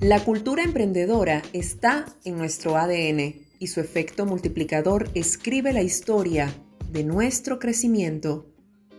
La cultura emprendedora está en nuestro ADN y su efecto multiplicador escribe la historia de nuestro crecimiento.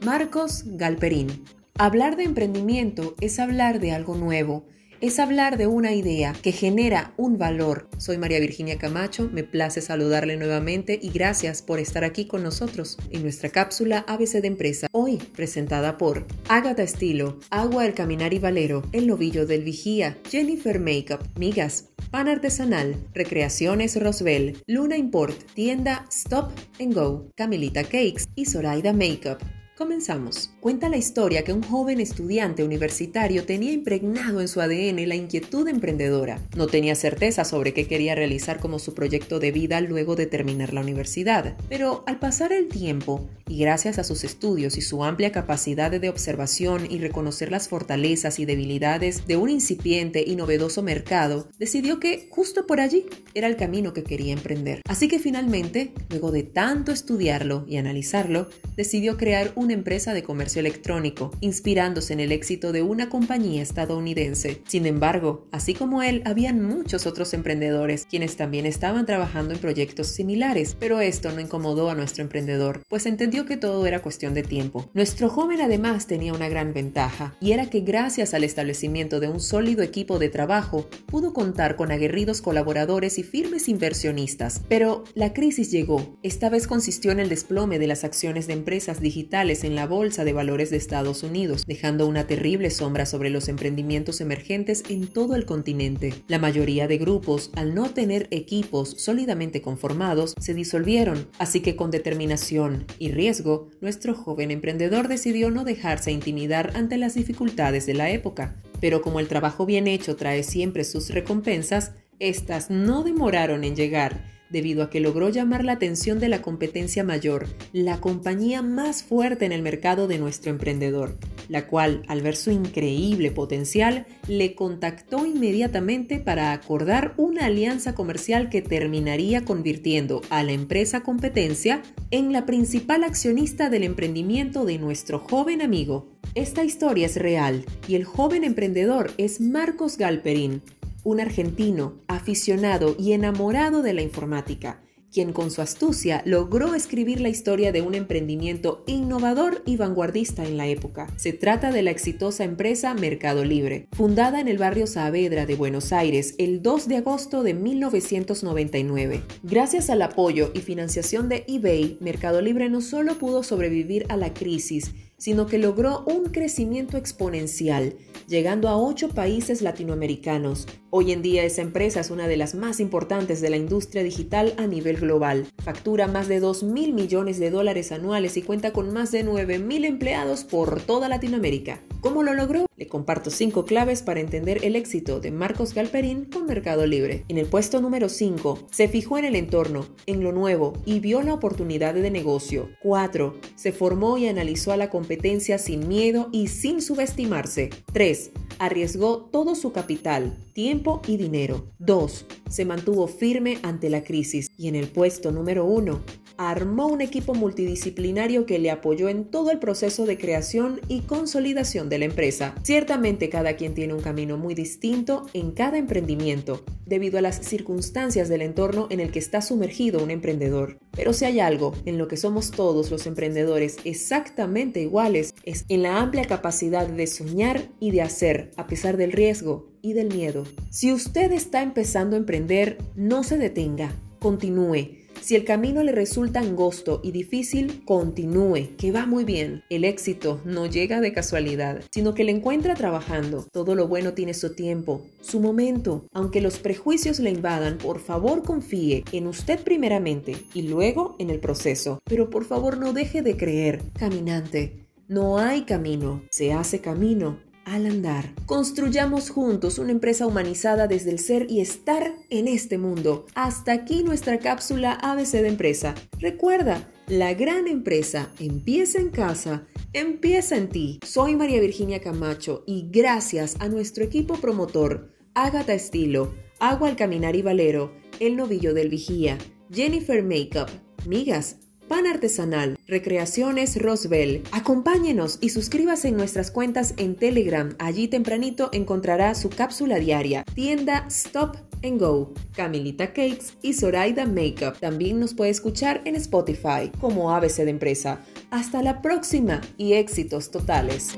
Marcos Galperín. Hablar de emprendimiento es hablar de algo nuevo es hablar de una idea que genera un valor. Soy María Virginia Camacho, me place saludarle nuevamente y gracias por estar aquí con nosotros en nuestra cápsula ABC de Empresa, hoy presentada por Agatha Estilo, Agua del Caminar y Valero, El Novillo del Vigía, Jennifer Makeup, Migas, Pan Artesanal, Recreaciones Roswell, Luna Import, Tienda Stop and Go, Camilita Cakes y Zoraida Makeup. Comenzamos. Cuenta la historia que un joven estudiante universitario tenía impregnado en su ADN la inquietud emprendedora. No tenía certeza sobre qué quería realizar como su proyecto de vida luego de terminar la universidad, pero al pasar el tiempo y gracias a sus estudios y su amplia capacidad de observación y reconocer las fortalezas y debilidades de un incipiente y novedoso mercado, decidió que justo por allí era el camino que quería emprender. Así que finalmente, luego de tanto estudiarlo y analizarlo, decidió crear un empresa de comercio electrónico, inspirándose en el éxito de una compañía estadounidense. Sin embargo, así como él, habían muchos otros emprendedores quienes también estaban trabajando en proyectos similares, pero esto no incomodó a nuestro emprendedor, pues entendió que todo era cuestión de tiempo. Nuestro joven además tenía una gran ventaja, y era que gracias al establecimiento de un sólido equipo de trabajo, pudo contar con aguerridos colaboradores y firmes inversionistas. Pero la crisis llegó. Esta vez consistió en el desplome de las acciones de empresas digitales en la Bolsa de Valores de Estados Unidos, dejando una terrible sombra sobre los emprendimientos emergentes en todo el continente. La mayoría de grupos, al no tener equipos sólidamente conformados, se disolvieron, así que con determinación y riesgo, nuestro joven emprendedor decidió no dejarse intimidar ante las dificultades de la época. Pero como el trabajo bien hecho trae siempre sus recompensas, estas no demoraron en llegar debido a que logró llamar la atención de la competencia mayor, la compañía más fuerte en el mercado de nuestro emprendedor, la cual, al ver su increíble potencial, le contactó inmediatamente para acordar una alianza comercial que terminaría convirtiendo a la empresa competencia en la principal accionista del emprendimiento de nuestro joven amigo. Esta historia es real y el joven emprendedor es Marcos Galperín, un argentino aficionado y enamorado de la informática, quien con su astucia logró escribir la historia de un emprendimiento innovador y vanguardista en la época. Se trata de la exitosa empresa Mercado Libre, fundada en el barrio Saavedra de Buenos Aires el 2 de agosto de 1999. Gracias al apoyo y financiación de eBay, Mercado Libre no solo pudo sobrevivir a la crisis, sino que logró un crecimiento exponencial, llegando a ocho países latinoamericanos. Hoy en día esa empresa es una de las más importantes de la industria digital a nivel global. Factura más de 2 mil millones de dólares anuales y cuenta con más de 9 mil empleados por toda Latinoamérica. ¿Cómo lo logró? Comparto cinco claves para entender el éxito de Marcos Galperín con Mercado Libre. En el puesto número 5, se fijó en el entorno, en lo nuevo y vio la oportunidad de negocio. 4. Se formó y analizó a la competencia sin miedo y sin subestimarse. 3. Arriesgó todo su capital, tiempo y dinero. 2. Se mantuvo firme ante la crisis. Y en el puesto número 1, armó un equipo multidisciplinario que le apoyó en todo el proceso de creación y consolidación de la empresa. Ciertamente cada quien tiene un camino muy distinto en cada emprendimiento, debido a las circunstancias del entorno en el que está sumergido un emprendedor. Pero si hay algo en lo que somos todos los emprendedores exactamente iguales, es en la amplia capacidad de soñar y de hacer, a pesar del riesgo y del miedo. Si usted está empezando a emprender, no se detenga, continúe si el camino le resulta angosto y difícil, continúe, que va muy bien. El éxito no llega de casualidad, sino que le encuentra trabajando. Todo lo bueno tiene su tiempo, su momento. Aunque los prejuicios le invadan, por favor confíe en usted primeramente y luego en el proceso. Pero por favor no deje de creer. Caminante, no hay camino, se hace camino al andar. Construyamos juntos una empresa humanizada desde el ser y estar en este mundo. Hasta aquí nuestra cápsula ABC de empresa. Recuerda, la gran empresa empieza en casa, empieza en ti. Soy María Virginia Camacho y gracias a nuestro equipo promotor, Ágata Estilo, Agua al Caminar y Valero, El Novillo del Vigía, Jennifer Makeup, Migas, Pan Artesanal, Recreaciones Roswell. Acompáñenos y suscríbase en nuestras cuentas en Telegram. Allí tempranito encontrará su cápsula diaria. Tienda Stop and Go, Camilita Cakes y Zoraida Makeup. También nos puede escuchar en Spotify como ABC de Empresa. Hasta la próxima y éxitos totales.